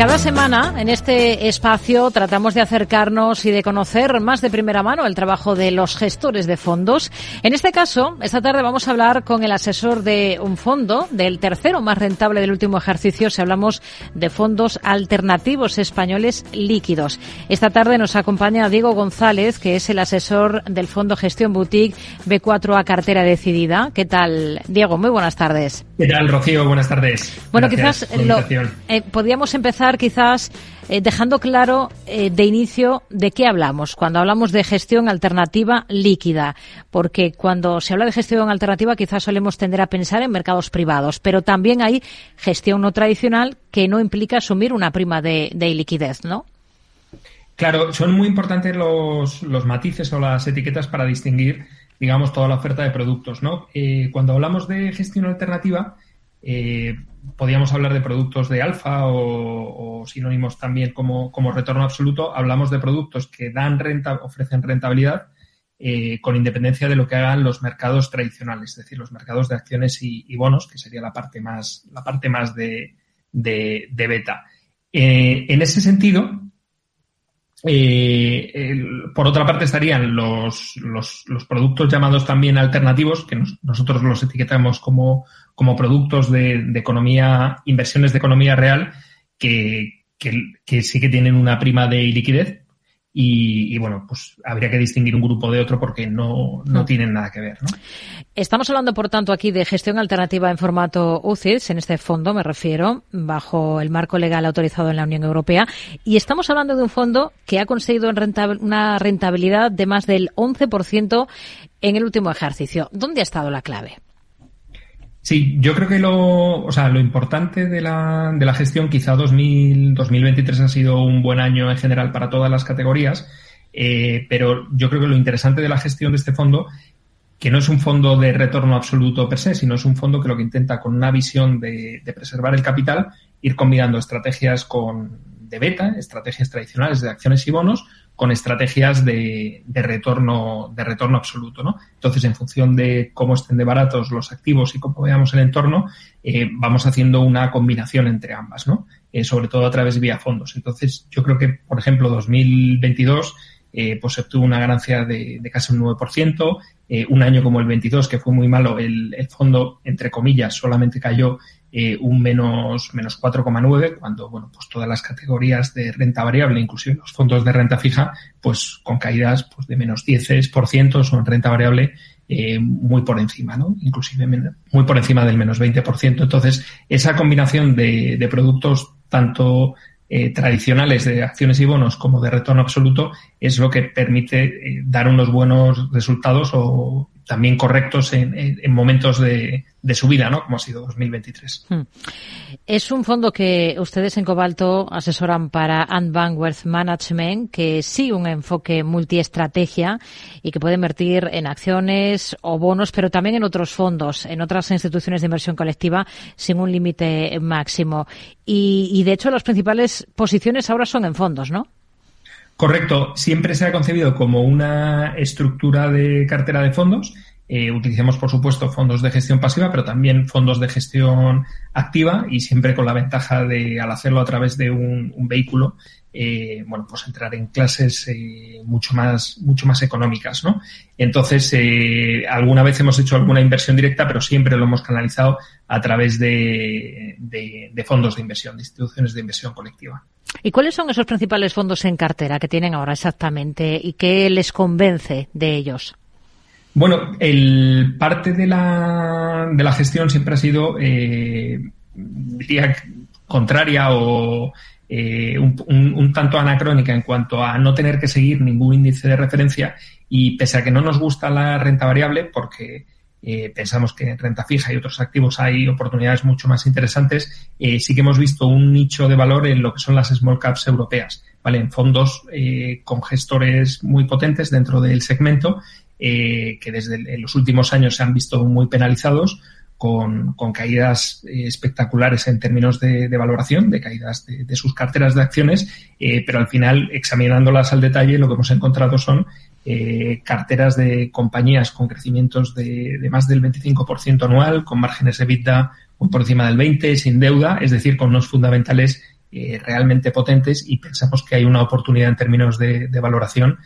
Cada semana en este espacio tratamos de acercarnos y de conocer más de primera mano el trabajo de los gestores de fondos. En este caso, esta tarde vamos a hablar con el asesor de un fondo, del tercero más rentable del último ejercicio, si hablamos de fondos alternativos españoles líquidos. Esta tarde nos acompaña Diego González, que es el asesor del fondo Gestión Boutique B4A Cartera Decidida. ¿Qué tal, Diego? Muy buenas tardes. ¿Qué tal, Rocío? Buenas tardes. Bueno, quizás lo, eh, podríamos empezar quizás eh, dejando claro eh, de inicio de qué hablamos cuando hablamos de gestión alternativa líquida, porque cuando se habla de gestión alternativa quizás solemos tender a pensar en mercados privados, pero también hay gestión no tradicional que no implica asumir una prima de, de liquidez, ¿no? Claro, son muy importantes los, los, matices o las etiquetas para distinguir, digamos, toda la oferta de productos, ¿no? Eh, cuando hablamos de gestión alternativa, eh, podríamos hablar de productos de alfa o, sinónimos también como, retorno absoluto. Hablamos de productos que dan renta, ofrecen rentabilidad eh, con independencia de lo que hagan los mercados tradicionales, es decir, los mercados de acciones y, bonos, que sería la parte más, la parte más de, beta. Eh, en ese sentido, eh, por otra parte estarían los, los, productos llamados también alternativos, que nosotros los etiquetamos como, como productos de, economía, inversiones de economía real, que, que, sí que tienen una prima de liquidez, y, bueno, pues habría que distinguir un grupo de otro porque no, no, tienen nada que ver. ¿no? Estamos hablando, por tanto, aquí de gestión alternativa en formato UCITS, en este fondo me refiero, bajo el marco legal autorizado en la Unión Europea. Y estamos hablando de un fondo que ha conseguido una rentabilidad de más del 11% en el último ejercicio. ¿Dónde ha estado la clave? Sí, yo creo que lo, o sea, lo importante de la, de la gestión, quizá 2000, 2023 ha sido un buen año en general para todas las categorías, eh, pero yo creo que lo interesante de la gestión de este fondo, que no es un fondo de retorno absoluto per se, sino es un fondo que lo que intenta con una visión de, de preservar el capital, ir combinando estrategias con, de beta, estrategias tradicionales de acciones y bonos, con estrategias de, retorno, de retorno absoluto, ¿no? Entonces, en función de cómo estén de baratos los activos y cómo veamos el entorno, eh, vamos haciendo una combinación entre ambas, ¿no? Eh, sobre todo a través de vía fondos. Entonces, yo creo que, por ejemplo, 2022 eh, pues obtuvo una ganancia de, casi un 9%. un año como el 22, que fue muy malo, el, el fondo, entre comillas, solamente cayó eh, un menos, menos 4,9, cuando, bueno, pues todas las categorías de renta variable, inclusive los fondos de renta fija, pues con caídas pues de menos 10% son renta variable eh, muy por encima, ¿no? Inclusive muy por encima del menos 20%. Entonces, esa combinación de, de productos tanto eh, tradicionales de acciones y bonos como de retorno absoluto es lo que permite eh, dar unos buenos resultados o también correctos en, en momentos de, de subida, ¿no? Como ha sido 2023. Hmm. Es un fondo que ustedes en Cobalto asesoran para Ant Wealth Management, que sí un enfoque multiestrategia y que puede invertir en acciones o bonos, pero también en otros fondos, en otras instituciones de inversión colectiva sin un límite máximo. Y de hecho las principales posiciones ahora son en fondos, ¿no? Correcto. Siempre se ha concebido como una estructura de cartera de fondos. Eh, utilizamos, por supuesto, fondos de gestión pasiva, pero también fondos de gestión activa y siempre con la ventaja de, al hacerlo a través de un, vehículo, eh, bueno, pues entrar en clases eh, mucho más, mucho más económicas, ¿no? Entonces, eh, alguna vez hemos hecho alguna inversión directa, pero siempre lo hemos canalizado a través de, de fondos de inversión, de instituciones de inversión colectiva. ¿Y cuáles son esos principales fondos en cartera que tienen ahora exactamente y qué les convence de ellos? Bueno, el parte de la, de la gestión siempre ha sido, eh, diría, contraria o eh, un, tanto anacrónica en cuanto a no tener que seguir ningún índice de referencia y pese a que no nos gusta la renta variable, porque eh, pensamos que en renta fija y otros activos hay oportunidades mucho más interesantes. Eh, sí que hemos visto un nicho de valor en lo que son las small caps europeas, ¿vale? En fondos eh, con gestores muy potentes dentro del segmento, que desde los últimos años se han visto muy penalizados con, caídas espectaculares en términos de, valoración, de caídas de, de, sus carteras de acciones, pero al final, examinándolas al detalle, lo que hemos encontrado son eh, carteras de compañías con crecimientos de, más del 25% anual, con márgenes de muy por encima del 20%, sin deuda, es decir, con unos fundamentales realmente potentes y pensamos que hay una oportunidad en términos de, valoración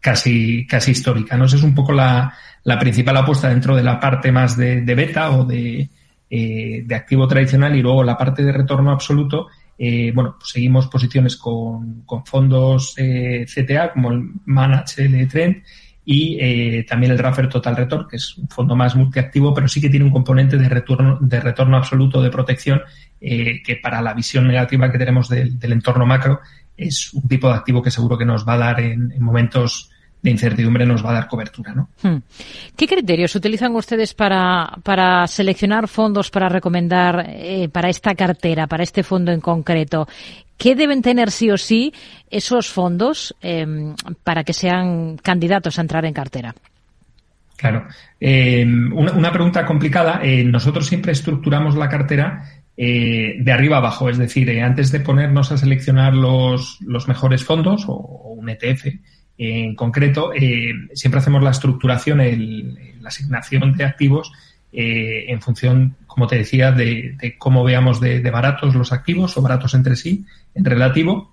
casi, casi histórica. ¿no? Esa es un poco la, la principal apuesta dentro de la parte más de, beta o de, de activo tradicional y luego la parte de retorno absoluto eh, bueno, pues seguimos posiciones con, fondos eh, CTA como el Manage L Trend y eh, también el Raffer Total Return, que es un fondo más multiactivo, pero sí que tiene un componente de retorno, de retorno absoluto de protección que para la visión negativa que tenemos del, entorno macro es un tipo de activo que seguro que nos va a dar en momentos de incertidumbre nos va a dar cobertura. ¿no? Hmm. ¿Qué criterios utilizan ustedes para, para seleccionar fondos para recomendar eh, para esta cartera, para este fondo en concreto? ¿Qué deben tener sí o sí esos fondos em, para que sean candidatos a entrar en cartera? Claro. Em, una, pregunta complicada. Eh, nosotros siempre estructuramos la cartera eh, de arriba abajo, es decir, antes de ponernos a seleccionar los, los mejores fondos o, o un ETF, en concreto, eh, siempre hacemos la estructuración, la asignación de activos eh, en función, como te decía, de, cómo veamos de, baratos los activos o baratos entre sí, en relativo,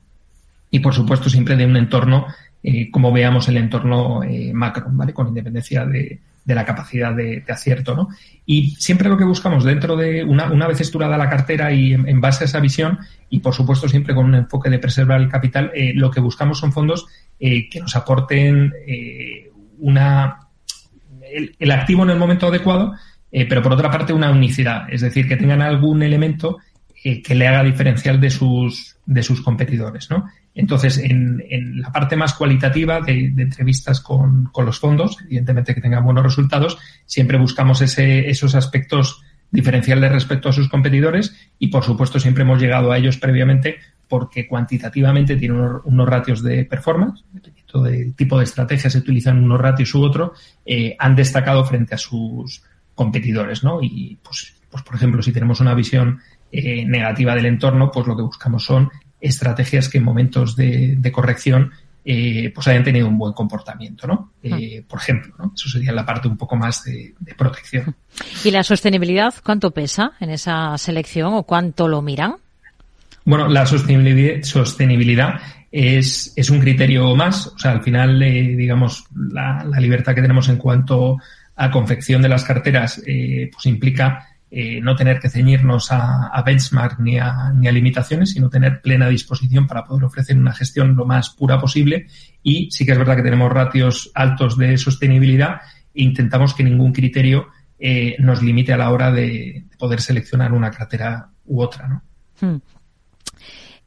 y por supuesto siempre de un entorno, eh, como veamos el entorno macro, ¿vale? Con independencia de, la capacidad de, acierto, ¿no? Y siempre lo que buscamos dentro de una, una vez estructurada la cartera y en, base a esa visión, y por supuesto siempre con un enfoque de preservar el capital, lo que buscamos son fondos eh, que nos aporten eh, una, el, activo en el momento adecuado, eh, pero por otra parte una unicidad, es decir, que tengan algún elemento que le haga diferencial de sus, de sus competidores. ¿no? Entonces, en, en, la parte más cualitativa de, entrevistas con, con, los fondos, evidentemente que tengan buenos resultados, siempre buscamos ese, esos aspectos diferenciales respecto a sus competidores y, por supuesto, siempre hemos llegado a ellos previamente porque cuantitativamente tiene unos, ratios de performance, dependiendo del tipo de estrategia se utilizan unos ratios u otro, eh, han destacado frente a sus competidores, ¿no? Y pues, pues por ejemplo, si tenemos una visión eh, negativa del entorno, pues lo que buscamos son estrategias que en momentos de, corrección eh, pues hayan tenido un buen comportamiento, ¿no? Ah. por ejemplo, ¿no? Eso sería la parte un poco más de, de, protección. ¿Y la sostenibilidad cuánto pesa en esa selección o cuánto lo miran? Bueno, la sostenibilidad, es, un criterio más. O sea, al final, eh, digamos, la, libertad que tenemos en cuanto a confección de las carteras, eh, pues implica eh, no tener que ceñirnos a, benchmark ni a, ni a, limitaciones, sino tener plena disposición para poder ofrecer una gestión lo más pura posible. Y sí que es verdad que tenemos ratios altos de sostenibilidad e intentamos que ningún criterio nos limite a la hora de poder seleccionar una cartera u otra, ¿no? Hmm.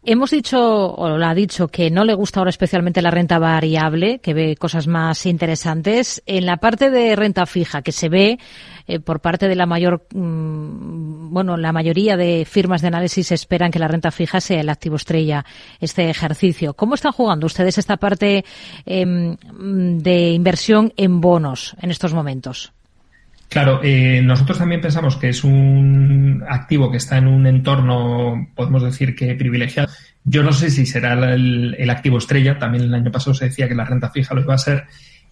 Hemos dicho, o lo ha dicho, que no le gusta ahora especialmente la renta variable, que ve cosas más interesantes. En la parte de renta fija, que se ve eh, por parte de la mayor, mm, bueno, la mayoría de firmas de análisis esperan que la renta fija sea el activo estrella este ejercicio. ¿Cómo están jugando ustedes esta parte em, de inversión en bonos en estos momentos? Claro, eh, nosotros también pensamos que es un activo que está en un entorno, podemos decir que privilegiado. Yo no sé si será el, activo estrella, también el año pasado se decía que la renta fija lo iba a ser,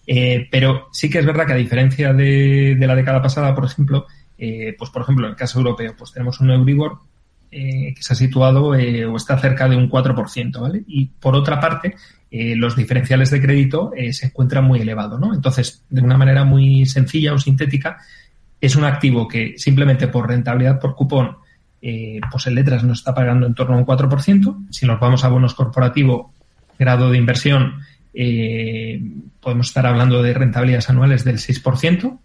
eh, pero sí que es verdad que a diferencia de, la década pasada, por ejemplo, eh, pues por ejemplo en el caso europeo, pues tenemos un Euribor que se ha situado o está cerca de un 4%, ¿vale? Y por otra parte, eh, los diferenciales de crédito eh, se encuentran muy elevados, ¿no? Entonces, de una manera muy sencilla o sintética, es un activo que simplemente por rentabilidad por cupón, eh, pues en letras nos está pagando en torno a un 4%. Si nos vamos a bonos corporativo, grado de inversión, podemos estar hablando de rentabilidades anuales del 6%.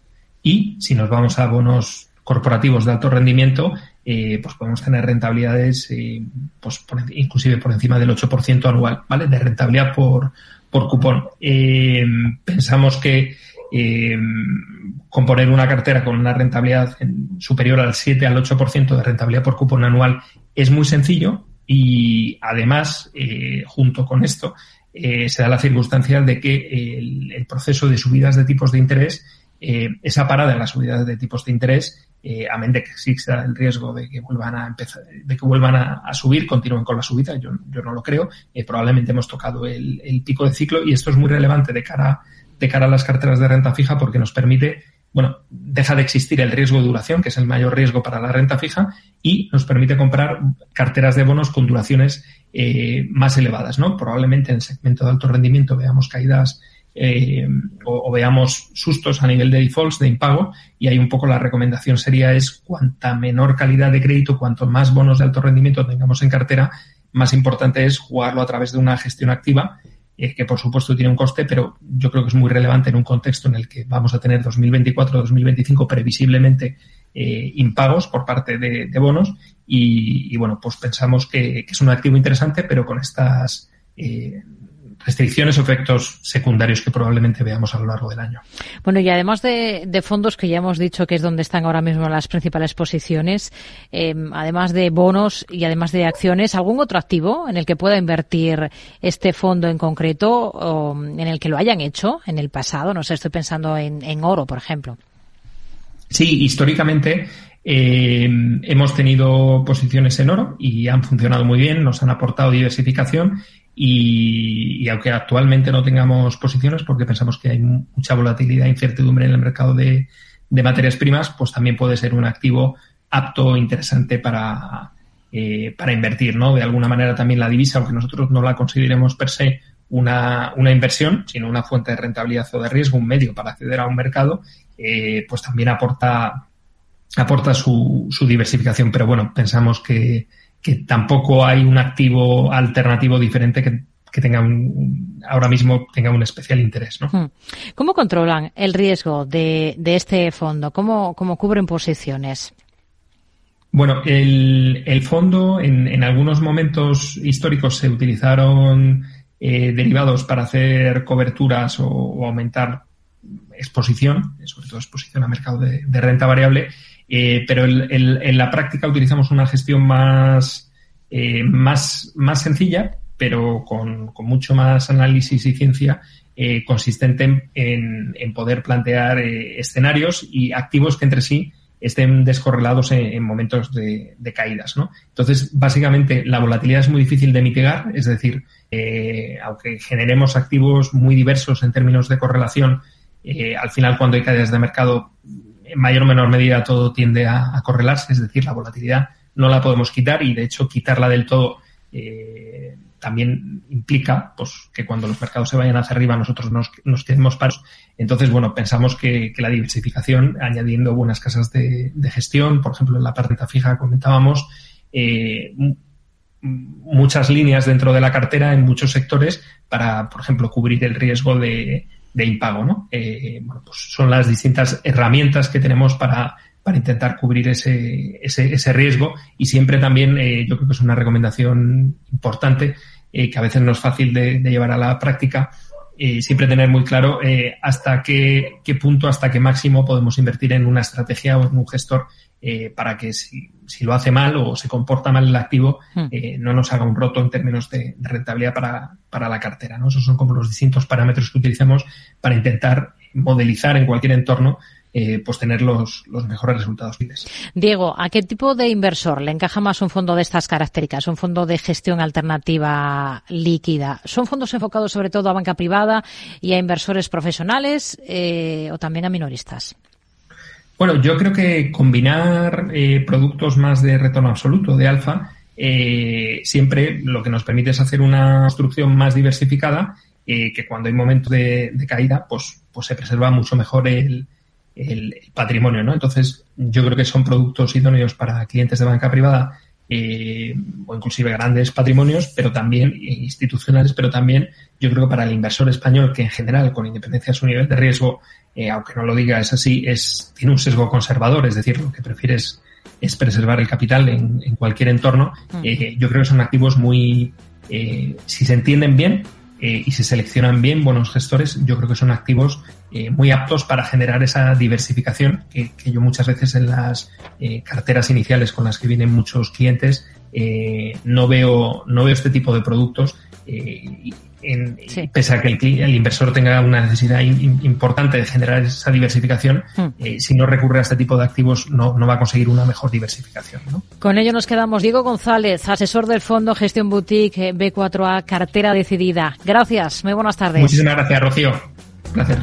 Y si nos vamos a bonos corporativos de alto rendimiento, eh, pues podemos tener rentabilidades eh, pues inclusive por encima del 8% anual, ¿vale? De rentabilidad por, por cupón. Eh, pensamos que componer una cartera con una rentabilidad superior al 7 al 8% de rentabilidad por cupón anual es muy sencillo y además, junto con esto, se da la circunstancia de que el, el, proceso de subidas de tipos de interés, esa parada en las subidas de tipos de interés, eh, a menos de que exista el riesgo de que vuelvan a empezar, de que vuelvan a, subir, continúen con la subida, yo, yo no lo creo. Eh, probablemente hemos tocado el, pico de ciclo y esto es muy relevante de cara, de cara a las carteras de renta fija porque nos permite bueno, deja de existir el riesgo de duración, que es el mayor riesgo para la renta fija, y nos permite comprar carteras de bonos con duraciones eh, más elevadas, ¿no? Probablemente en el segmento de alto rendimiento veamos caídas eh, o, veamos sustos a nivel de defaults, de impago, y ahí un poco la recomendación sería es cuanta menor calidad de crédito, cuanto más bonos de alto rendimiento tengamos en cartera, más importante es jugarlo a través de una gestión activa, eh, que por supuesto tiene un coste, pero yo creo que es muy relevante en un contexto en el que vamos a tener 2024-2025 previsiblemente eh, impagos por parte de, bonos y, bueno, pues pensamos que, es un activo interesante, pero con estas restricciones o efectos secundarios que probablemente veamos a lo largo del año. Bueno, y además de, fondos, que ya hemos dicho que es donde están ahora mismo las principales posiciones, em, además de bonos y además de acciones, ¿algún otro activo en el que pueda invertir este fondo en concreto o en el que lo hayan hecho en el pasado? No sé, estoy pensando en, oro, por ejemplo. Sí, históricamente em, hemos tenido posiciones en oro y han funcionado muy bien, nos han aportado diversificación y, aunque actualmente no tengamos posiciones, porque pensamos que hay mucha volatilidad e incertidumbre en el mercado de, materias primas, pues también puede ser un activo apto e interesante para, eh, para invertir, ¿no? De alguna manera también la divisa, aunque nosotros no la consideremos per se una, una inversión, sino una fuente de rentabilidad o de riesgo, un medio para acceder a un mercado, eh, pues también aporta, aporta su, su diversificación. Pero bueno, pensamos que, que tampoco hay un activo alternativo diferente que, tenga un, ahora mismo tenga un especial interés. ¿no? Hmm. ¿Cómo controlan el riesgo de, este fondo? ¿Cómo, ¿Cómo, cubren posiciones? Bueno, el, fondo en, algunos momentos históricos se utilizaron eh, derivados para hacer coberturas o, aumentar exposición, sobre todo exposición a mercado de renta variable, eh, pero en la práctica utilizamos una gestión más, eh, más, más sencilla, pero con, mucho más análisis y ciencia eh, consistente en, en, poder plantear escenarios y activos que entre sí estén descorrelados en, momentos de, de, caídas. ¿no? Entonces, básicamente, la volatilidad es muy difícil de mitigar, es decir, aunque generemos activos muy diversos en términos de correlación, al final cuando hay caídas de mercado en mayor o menor medida todo tiende a, correlarse, es decir, la volatilidad no la podemos quitar y de hecho quitarla del todo eh, también implica pues, que cuando los mercados se vayan hacia arriba nosotros nos, nos quedemos paros. Entonces, bueno, pensamos que, la diversificación, añadiendo buenas casas de, gestión, por ejemplo, en la parte fija comentábamos, eh, muchas líneas dentro de la cartera en muchos sectores para, por ejemplo, cubrir el riesgo de, de impago, ¿no? Eh, bueno, pues son las distintas herramientas que tenemos para, para intentar cubrir ese, ese, ese riesgo y siempre también eh, yo creo que es una recomendación importante eh, que a veces no es fácil de, de llevar a la práctica siempre tener muy claro hasta qué, qué punto, hasta qué máximo podemos invertir en una estrategia o en un gestor eh, para que si, si, lo hace mal o se comporta mal el activo, hmm. eh, no nos haga un roto en términos de, rentabilidad para, para, la cartera. ¿no? Esos son como los distintos parámetros que utilizamos para intentar modelizar en cualquier entorno eh, pues tener los, los mejores resultados. Diego, ¿a qué tipo de inversor le encaja más un fondo de estas características? Un fondo de gestión alternativa líquida. ¿Son fondos enfocados sobre todo a banca privada y a inversores profesionales eh, o también a minoristas? Bueno, yo creo que combinar eh, productos más de retorno absoluto, de alfa, eh, siempre lo que nos permite es hacer una construcción más diversificada eh, que cuando hay momentos de, caída, pues, pues se preserva mucho mejor el, el, patrimonio, ¿no? Entonces, yo creo que son productos idóneos para clientes de banca privada eh, o inclusive grandes patrimonios, pero también institucionales, pero también yo creo que para el inversor español, que en general, con independencia de su nivel de riesgo, eh, aunque no lo diga, es así, es, tiene un sesgo conservador, es decir, lo que prefieres es preservar el capital en, en cualquier entorno. Mm. Eh, yo creo que son activos muy, eh, si se entienden bien eh, y se seleccionan bien buenos gestores, yo creo que son activos eh, muy aptos para generar esa diversificación que, que yo muchas veces en las eh, carteras iniciales con las que vienen muchos clientes no veo no veo este tipo de productos en, pese a que el, inversor tenga una necesidad importante de generar esa diversificación, hmm. si no recurre a este tipo de activos no, no va a conseguir una mejor diversificación. ¿no? Con ello nos quedamos. Diego González, asesor del Fondo Gestión Boutique B4A, cartera decidida. Gracias, muy buenas tardes. Muchísimas gracias, Rocío. placer.